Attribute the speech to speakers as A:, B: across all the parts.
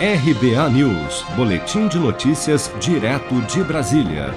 A: RBA News, Boletim de Notícias, direto de Brasília.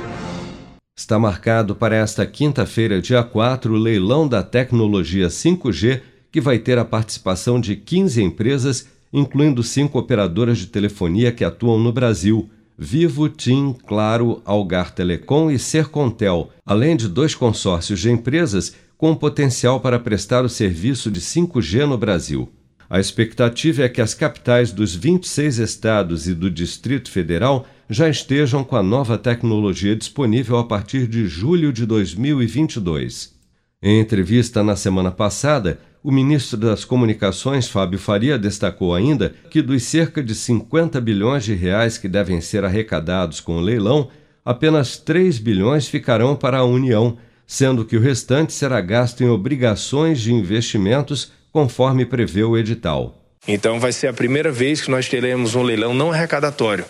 A: Está marcado para esta quinta-feira, dia 4, o leilão da tecnologia 5G, que vai ter a participação de 15 empresas, incluindo cinco operadoras de telefonia que atuam no Brasil. Vivo, TIM, Claro, Algar Telecom e Sercontel, além de dois consórcios de empresas com potencial para prestar o serviço de 5G no Brasil. A expectativa é que as capitais dos 26 estados e do Distrito Federal já estejam com a nova tecnologia disponível a partir de julho de 2022. Em entrevista na semana passada, o ministro das Comunicações, Fábio Faria, destacou ainda que dos cerca de 50 bilhões de reais que devem ser arrecadados com o leilão, apenas 3 bilhões ficarão para a União, sendo que o restante será gasto em obrigações de investimentos conforme prevê o edital.
B: Então vai ser a primeira vez que nós teremos um leilão não arrecadatório.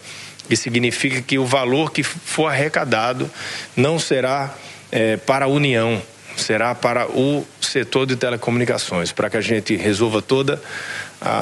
B: Isso significa que o valor que for arrecadado não será é, para a União, será para o setor de telecomunicações, para que a gente resolva todo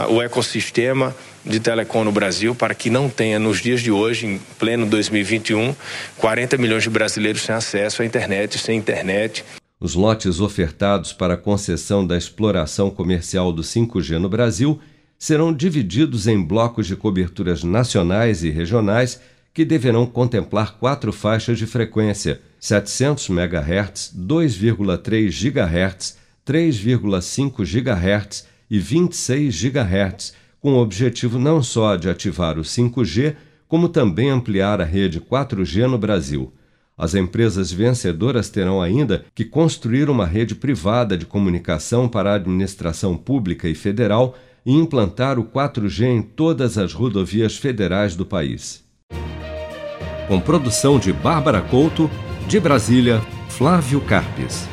B: o ecossistema de telecom no Brasil, para que não tenha, nos dias de hoje, em pleno 2021, 40 milhões de brasileiros sem acesso à internet, sem internet.
A: Os lotes ofertados para a concessão da exploração comercial do 5G no Brasil serão divididos em blocos de coberturas nacionais e regionais que deverão contemplar quatro faixas de frequência: 700 MHz, 2,3 GHz, 3,5 GHz e 26 GHz, com o objetivo não só de ativar o 5G, como também ampliar a rede 4G no Brasil. As empresas vencedoras terão ainda que construir uma rede privada de comunicação para a administração pública e federal e implantar o 4G em todas as rodovias federais do país. Com produção de Bárbara Couto, de Brasília, Flávio Carpes.